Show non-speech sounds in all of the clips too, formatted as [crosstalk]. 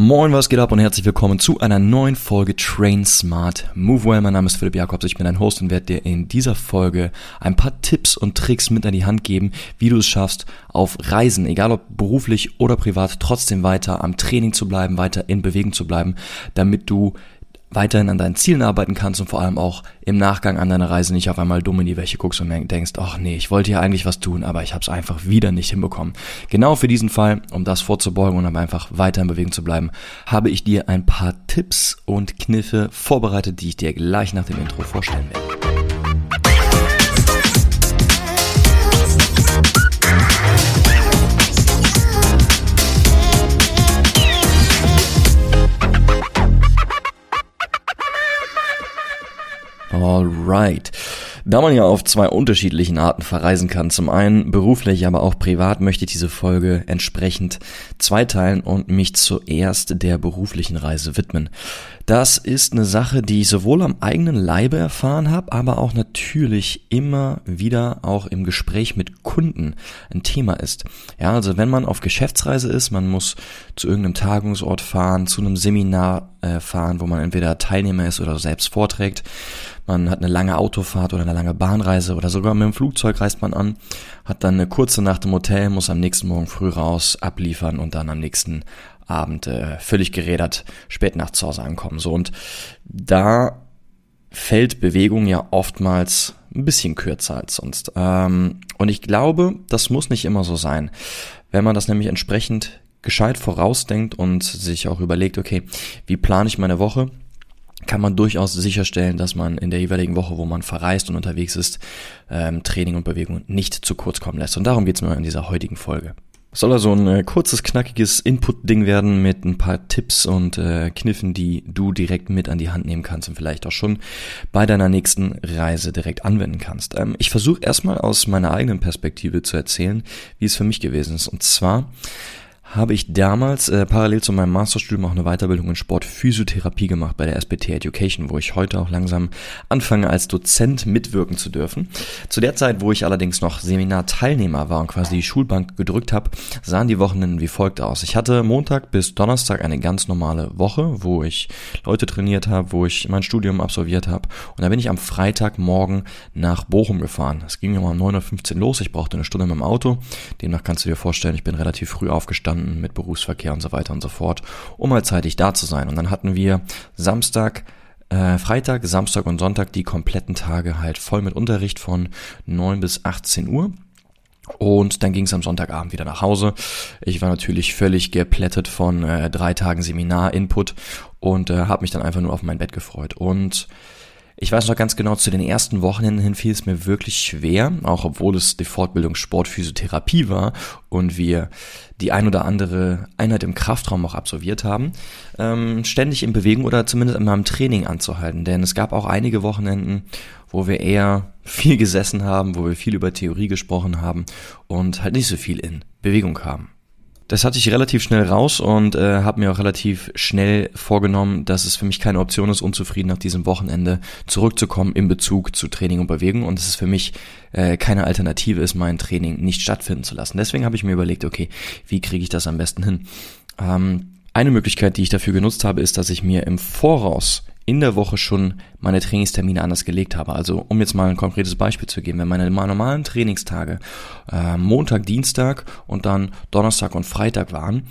Moin, was geht ab und herzlich willkommen zu einer neuen Folge Train Smart Move Well. Mein Name ist Philipp Jakobs, ich bin ein Host und werde dir in dieser Folge ein paar Tipps und Tricks mit an die Hand geben, wie du es schaffst, auf Reisen, egal ob beruflich oder privat, trotzdem weiter am Training zu bleiben, weiter in Bewegung zu bleiben, damit du weiterhin an deinen Zielen arbeiten kannst und vor allem auch im Nachgang an deiner Reise nicht auf einmal dumm in die Wäsche guckst und denkst, ach nee, ich wollte ja eigentlich was tun, aber ich habe es einfach wieder nicht hinbekommen. Genau für diesen Fall, um das vorzubeugen und um einfach weiter in Bewegung zu bleiben, habe ich dir ein paar Tipps und Kniffe vorbereitet, die ich dir gleich nach dem Intro vorstellen werde. Alright. Da man ja auf zwei unterschiedlichen Arten verreisen kann, zum einen beruflich, aber auch privat, möchte ich diese Folge entsprechend zweiteilen und mich zuerst der beruflichen Reise widmen. Das ist eine Sache, die ich sowohl am eigenen Leibe erfahren habe, aber auch natürlich immer wieder auch im Gespräch mit Kunden ein Thema ist. Ja, also wenn man auf Geschäftsreise ist, man muss zu irgendeinem Tagungsort fahren, zu einem Seminar äh, fahren, wo man entweder Teilnehmer ist oder selbst vorträgt, man hat eine lange Autofahrt oder eine lange Bahnreise oder sogar mit dem Flugzeug reist man an, hat dann eine kurze Nacht im Hotel, muss am nächsten Morgen früh raus, abliefern und dann am nächsten Abend äh, völlig gerädert spät nachts zu Hause ankommen. So und da fällt Bewegung ja oftmals ein bisschen kürzer als sonst. Ähm, und ich glaube, das muss nicht immer so sein. Wenn man das nämlich entsprechend gescheit vorausdenkt und sich auch überlegt, okay, wie plane ich meine Woche? kann man durchaus sicherstellen, dass man in der jeweiligen Woche, wo man verreist und unterwegs ist, ähm, Training und Bewegung nicht zu kurz kommen lässt. Und darum geht's mir in dieser heutigen Folge. Soll also ein äh, kurzes, knackiges Input-Ding werden mit ein paar Tipps und äh, Kniffen, die du direkt mit an die Hand nehmen kannst und vielleicht auch schon bei deiner nächsten Reise direkt anwenden kannst. Ähm, ich versuche erstmal aus meiner eigenen Perspektive zu erzählen, wie es für mich gewesen ist. Und zwar habe ich damals äh, parallel zu meinem Masterstudium auch eine Weiterbildung in Sportphysiotherapie gemacht bei der SBT Education, wo ich heute auch langsam anfange als Dozent mitwirken zu dürfen. Zu der Zeit, wo ich allerdings noch Seminarteilnehmer war und quasi die Schulbank gedrückt habe, sahen die Wochenenden wie folgt aus. Ich hatte Montag bis Donnerstag eine ganz normale Woche, wo ich Leute trainiert habe, wo ich mein Studium absolviert habe und da bin ich am Freitagmorgen nach Bochum gefahren. Es ging um 9.15 Uhr los, ich brauchte eine Stunde mit dem Auto. Demnach kannst du dir vorstellen, ich bin relativ früh aufgestanden verstanden mit Berufsverkehr und so weiter und so fort, um halt zeitig da zu sein. Und dann hatten wir Samstag, äh, Freitag, Samstag und Sonntag die kompletten Tage halt voll mit Unterricht von 9 bis 18 Uhr. Und dann ging es am Sonntagabend wieder nach Hause. Ich war natürlich völlig geplättet von äh, drei Tagen Seminar-Input und äh, habe mich dann einfach nur auf mein Bett gefreut. Und ich weiß noch ganz genau, zu den ersten Wochenenden hin fiel es mir wirklich schwer, auch obwohl es die Fortbildung Sportphysiotherapie war und wir die ein oder andere Einheit im Kraftraum auch absolviert haben, ähm, ständig in Bewegung oder zumindest in meinem Training anzuhalten. Denn es gab auch einige Wochenenden, wo wir eher [laughs] viel gesessen haben, wo wir viel über Theorie gesprochen haben und halt nicht so viel in Bewegung haben. Das hatte ich relativ schnell raus und äh, habe mir auch relativ schnell vorgenommen, dass es für mich keine Option ist, unzufrieden nach diesem Wochenende zurückzukommen in Bezug zu Training und Bewegung und es für mich äh, keine Alternative ist, mein Training nicht stattfinden zu lassen. Deswegen habe ich mir überlegt, okay, wie kriege ich das am besten hin? Ähm, eine Möglichkeit, die ich dafür genutzt habe, ist, dass ich mir im Voraus in der Woche schon meine Trainingstermine anders gelegt habe. Also um jetzt mal ein konkretes Beispiel zu geben, wenn meine normalen Trainingstage äh, Montag, Dienstag und dann Donnerstag und Freitag waren,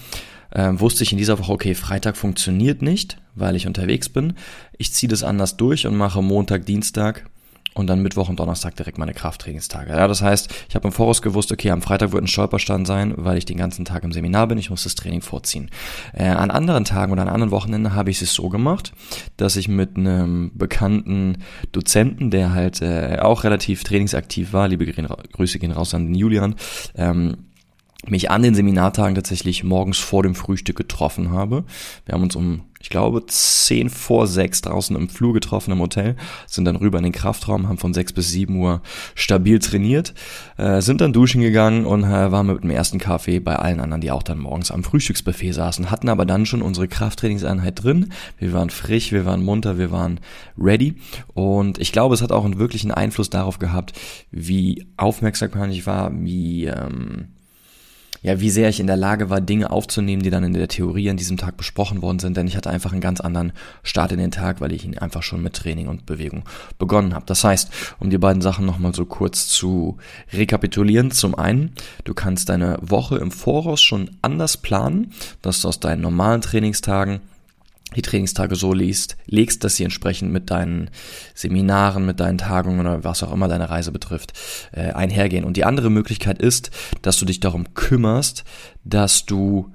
äh, wusste ich in dieser Woche, okay, Freitag funktioniert nicht, weil ich unterwegs bin. Ich ziehe das anders durch und mache Montag, Dienstag und dann Mittwoch und Donnerstag direkt meine Krafttrainingstage. Ja, das heißt, ich habe im Voraus gewusst, okay, am Freitag wird ein Stolperstand sein, weil ich den ganzen Tag im Seminar bin, ich muss das Training vorziehen. Äh, an anderen Tagen oder an anderen Wochenenden habe ich es so gemacht, dass ich mit einem bekannten Dozenten, der halt äh, auch relativ trainingsaktiv war, liebe Grüße gehen raus an den Julian, ähm, mich an den Seminartagen tatsächlich morgens vor dem Frühstück getroffen habe. Wir haben uns um, ich glaube, zehn vor sechs draußen im Flur getroffen im Hotel, sind dann rüber in den Kraftraum, haben von sechs bis sieben Uhr stabil trainiert, äh, sind dann duschen gegangen und äh, waren mit dem ersten Kaffee bei allen anderen, die auch dann morgens am Frühstücksbuffet saßen, hatten aber dann schon unsere Krafttrainingseinheit drin. Wir waren frisch, wir waren munter, wir waren ready und ich glaube, es hat auch einen wirklichen Einfluss darauf gehabt, wie aufmerksam ich war, wie ähm, ja, wie sehr ich in der Lage war, Dinge aufzunehmen, die dann in der Theorie an diesem Tag besprochen worden sind, denn ich hatte einfach einen ganz anderen Start in den Tag, weil ich ihn einfach schon mit Training und Bewegung begonnen habe. Das heißt, um die beiden Sachen nochmal so kurz zu rekapitulieren, zum einen, du kannst deine Woche im Voraus schon anders planen, dass du aus deinen normalen Trainingstagen die Trainingstage so liest, legst, dass sie entsprechend mit deinen Seminaren, mit deinen Tagungen oder was auch immer deine Reise betrifft, äh, einhergehen. Und die andere Möglichkeit ist, dass du dich darum kümmerst, dass du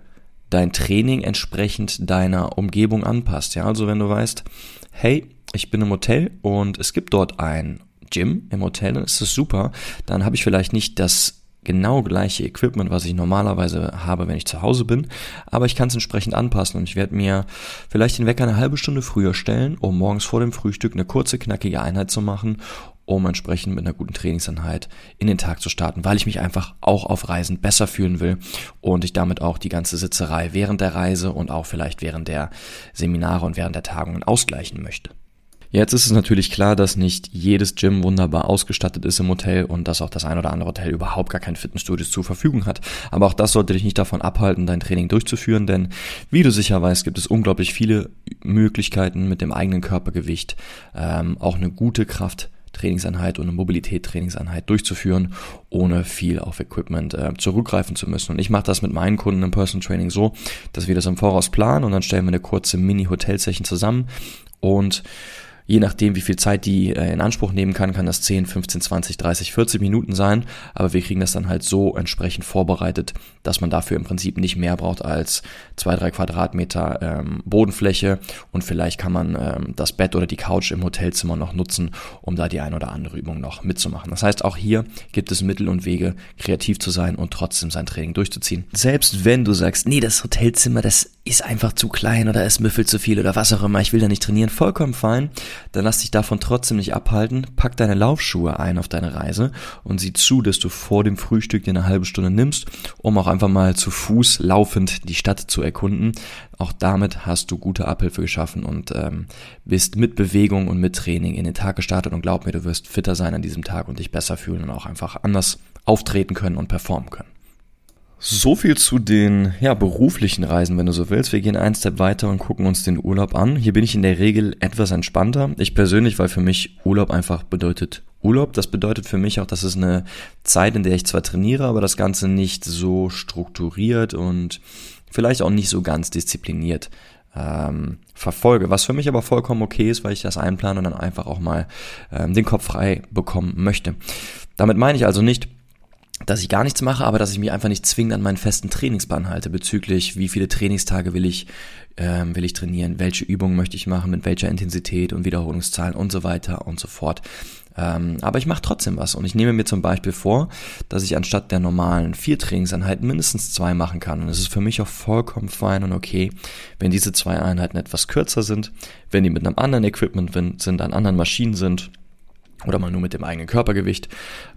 dein Training entsprechend deiner Umgebung anpasst. Ja, also wenn du weißt, hey, ich bin im Hotel und es gibt dort ein Gym im Hotel, dann ist das super. Dann habe ich vielleicht nicht das genau gleiche Equipment, was ich normalerweise habe, wenn ich zu Hause bin, aber ich kann es entsprechend anpassen und ich werde mir vielleicht den Wecker eine halbe Stunde früher stellen, um morgens vor dem Frühstück eine kurze, knackige Einheit zu machen, um entsprechend mit einer guten Trainingseinheit in den Tag zu starten, weil ich mich einfach auch auf Reisen besser fühlen will und ich damit auch die ganze Sitzerei während der Reise und auch vielleicht während der Seminare und während der Tagungen ausgleichen möchte. Jetzt ist es natürlich klar, dass nicht jedes Gym wunderbar ausgestattet ist im Hotel und dass auch das ein oder andere Hotel überhaupt gar kein Fitnessstudio zur Verfügung hat. Aber auch das sollte dich nicht davon abhalten, dein Training durchzuführen, denn wie du sicher weißt, gibt es unglaublich viele Möglichkeiten mit dem eigenen Körpergewicht ähm, auch eine gute Kraft Trainingseinheit und eine Mobilität-Trainingseinheit durchzuführen, ohne viel auf Equipment äh, zurückgreifen zu müssen. Und ich mache das mit meinen Kunden im Personal Training so, dass wir das im Voraus planen und dann stellen wir eine kurze Mini-Hotel-Session zusammen und Je nachdem, wie viel Zeit die äh, in Anspruch nehmen kann, kann das 10, 15, 20, 30, 40 Minuten sein. Aber wir kriegen das dann halt so entsprechend vorbereitet, dass man dafür im Prinzip nicht mehr braucht als zwei, drei Quadratmeter ähm, Bodenfläche. Und vielleicht kann man ähm, das Bett oder die Couch im Hotelzimmer noch nutzen, um da die ein oder andere Übung noch mitzumachen. Das heißt, auch hier gibt es Mittel und Wege, kreativ zu sein und trotzdem sein Training durchzuziehen. Selbst wenn du sagst, nee, das Hotelzimmer, das ist einfach zu klein oder es müffelt zu viel oder was auch immer, ich will da nicht trainieren, vollkommen fein dann lass dich davon trotzdem nicht abhalten. Pack deine Laufschuhe ein auf deine Reise und sieh zu, dass du vor dem Frühstück dir eine halbe Stunde nimmst, um auch einfach mal zu Fuß laufend die Stadt zu erkunden. Auch damit hast du gute Abhilfe geschaffen und ähm, bist mit Bewegung und mit Training in den Tag gestartet und glaub mir, du wirst fitter sein an diesem Tag und dich besser fühlen und auch einfach anders auftreten können und performen können. So viel zu den ja, beruflichen Reisen, wenn du so willst. Wir gehen einen Step weiter und gucken uns den Urlaub an. Hier bin ich in der Regel etwas entspannter. Ich persönlich, weil für mich Urlaub einfach bedeutet Urlaub. Das bedeutet für mich auch, dass es eine Zeit, in der ich zwar trainiere, aber das Ganze nicht so strukturiert und vielleicht auch nicht so ganz diszipliniert ähm, verfolge. Was für mich aber vollkommen okay ist, weil ich das einplane und dann einfach auch mal ähm, den Kopf frei bekommen möchte. Damit meine ich also nicht, dass ich gar nichts mache, aber dass ich mich einfach nicht zwingend an meinen festen Trainingsplan halte bezüglich wie viele Trainingstage will ich ähm, will ich trainieren, welche Übungen möchte ich machen, mit welcher Intensität und Wiederholungszahlen und so weiter und so fort. Ähm, aber ich mache trotzdem was und ich nehme mir zum Beispiel vor, dass ich anstatt der normalen vier Trainingseinheiten mindestens zwei machen kann. Und es ist für mich auch vollkommen fein und okay, wenn diese zwei Einheiten etwas kürzer sind, wenn die mit einem anderen Equipment sind, an anderen Maschinen sind oder mal nur mit dem eigenen Körpergewicht.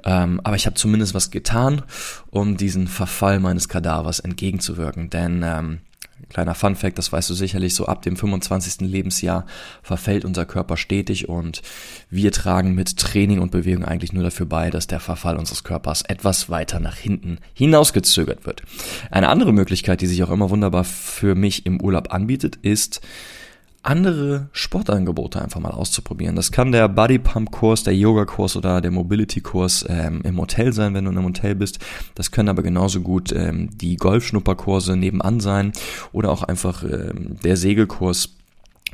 Ähm, aber ich habe zumindest was getan, um diesen Verfall meines Kadavers entgegenzuwirken. Denn ähm, kleiner Fun Fact, das weißt du sicherlich, so ab dem 25. Lebensjahr verfällt unser Körper stetig und wir tragen mit Training und Bewegung eigentlich nur dafür bei, dass der Verfall unseres Körpers etwas weiter nach hinten hinausgezögert wird. Eine andere Möglichkeit, die sich auch immer wunderbar für mich im Urlaub anbietet, ist andere Sportangebote einfach mal auszuprobieren. Das kann der Body Pump Kurs, der Yoga Kurs oder der Mobility Kurs ähm, im Hotel sein, wenn du in einem Hotel bist. Das können aber genauso gut ähm, die Golfschnupperkurse nebenan sein oder auch einfach ähm, der Segelkurs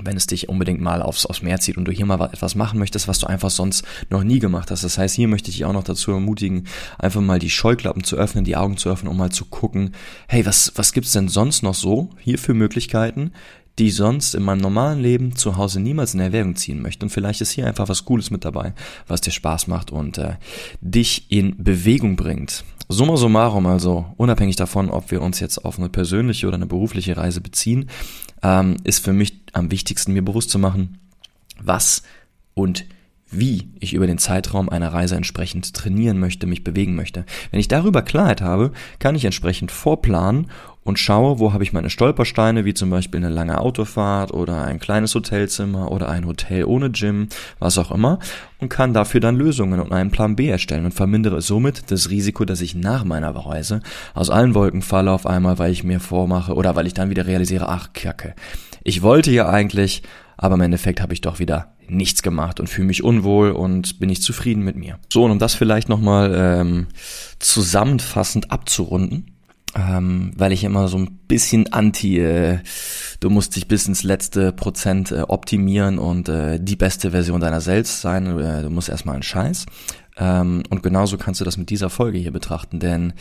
wenn es dich unbedingt mal aufs, aufs Meer zieht und du hier mal etwas machen möchtest, was du einfach sonst noch nie gemacht hast. Das heißt, hier möchte ich dich auch noch dazu ermutigen, einfach mal die Scheuklappen zu öffnen, die Augen zu öffnen, um mal zu gucken, hey, was, was gibt's denn sonst noch so hier für Möglichkeiten, die ich sonst in meinem normalen Leben zu Hause niemals in Erwägung ziehen möchte. Und vielleicht ist hier einfach was Cooles mit dabei, was dir Spaß macht und äh, dich in Bewegung bringt. Summa summarum, also unabhängig davon, ob wir uns jetzt auf eine persönliche oder eine berufliche Reise beziehen, ähm, ist für mich am wichtigsten, mir bewusst zu machen, was und wie ich über den Zeitraum einer Reise entsprechend trainieren möchte, mich bewegen möchte. Wenn ich darüber Klarheit habe, kann ich entsprechend vorplanen und schaue, wo habe ich meine Stolpersteine, wie zum Beispiel eine lange Autofahrt oder ein kleines Hotelzimmer oder ein Hotel ohne Gym, was auch immer, und kann dafür dann Lösungen und einen Plan B erstellen und vermindere somit das Risiko, dass ich nach meiner Reise aus allen Wolken falle auf einmal, weil ich mir vormache oder weil ich dann wieder realisiere, ach Kacke, ich wollte ja eigentlich, aber im Endeffekt habe ich doch wieder nichts gemacht und fühle mich unwohl und bin nicht zufrieden mit mir. So, und um das vielleicht nochmal ähm, zusammenfassend abzurunden, ähm, weil ich immer so ein bisschen anti, äh, du musst dich bis ins letzte Prozent äh, optimieren und äh, die beste Version deiner selbst sein, äh, du musst erstmal einen Scheiß. Ähm, und genauso kannst du das mit dieser Folge hier betrachten, denn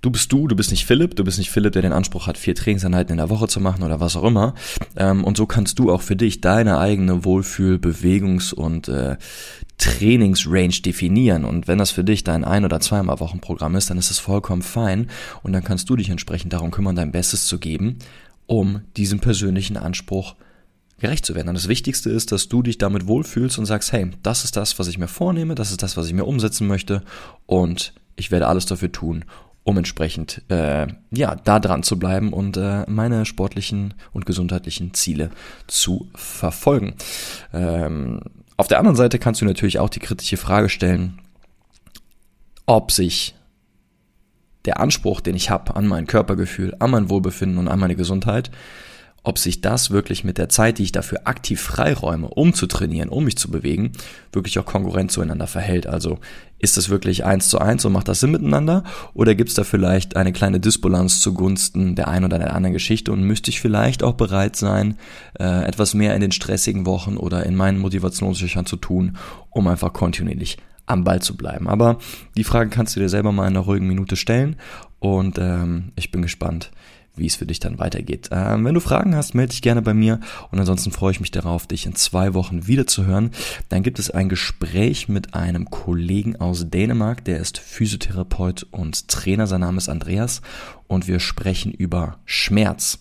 du bist du, du bist nicht Philipp, du bist nicht Philipp, der den Anspruch hat, vier Trainingseinheiten in der Woche zu machen oder was auch immer. Ähm, und so kannst du auch für dich deine eigene Wohlfühl-, Bewegungs- und äh, Trainingsrange definieren. Und wenn das für dich dein ein- oder zweimal Wochenprogramm ist, dann ist es vollkommen fein. Und dann kannst du dich entsprechend darum kümmern, dein Bestes zu geben, um diesem persönlichen Anspruch gerecht zu werden. Und das Wichtigste ist, dass du dich damit wohlfühlst und sagst, hey, das ist das, was ich mir vornehme, das ist das, was ich mir umsetzen möchte und ich werde alles dafür tun, um entsprechend äh, ja da dran zu bleiben und äh, meine sportlichen und gesundheitlichen Ziele zu verfolgen. Ähm, auf der anderen Seite kannst du natürlich auch die kritische Frage stellen, ob sich der Anspruch, den ich habe an mein Körpergefühl, an mein Wohlbefinden und an meine Gesundheit, ob sich das wirklich mit der Zeit, die ich dafür aktiv freiräume, um zu trainieren, um mich zu bewegen, wirklich auch konkurrent zueinander verhält. Also ist das wirklich eins zu eins und macht das Sinn miteinander? Oder gibt es da vielleicht eine kleine Disbalance zugunsten der einen oder der anderen Geschichte und müsste ich vielleicht auch bereit sein, äh, etwas mehr in den stressigen Wochen oder in meinen Motivationslöchern zu tun, um einfach kontinuierlich am Ball zu bleiben. Aber die Frage kannst du dir selber mal in einer ruhigen Minute stellen und ähm, ich bin gespannt, wie es für dich dann weitergeht. Ähm, wenn du Fragen hast, melde dich gerne bei mir und ansonsten freue ich mich darauf, dich in zwei Wochen wieder zu hören. Dann gibt es ein Gespräch mit einem Kollegen aus Dänemark, der ist Physiotherapeut und Trainer. Sein Name ist Andreas und wir sprechen über Schmerz.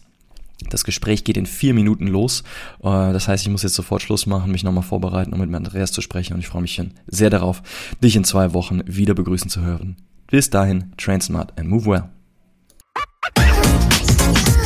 Das Gespräch geht in vier Minuten los. Äh, das heißt, ich muss jetzt sofort Schluss machen, mich nochmal vorbereiten, um mit Andreas zu sprechen. Und ich freue mich sehr darauf, dich in zwei Wochen wieder begrüßen zu hören. Bis dahin, train smart and move well. Bye.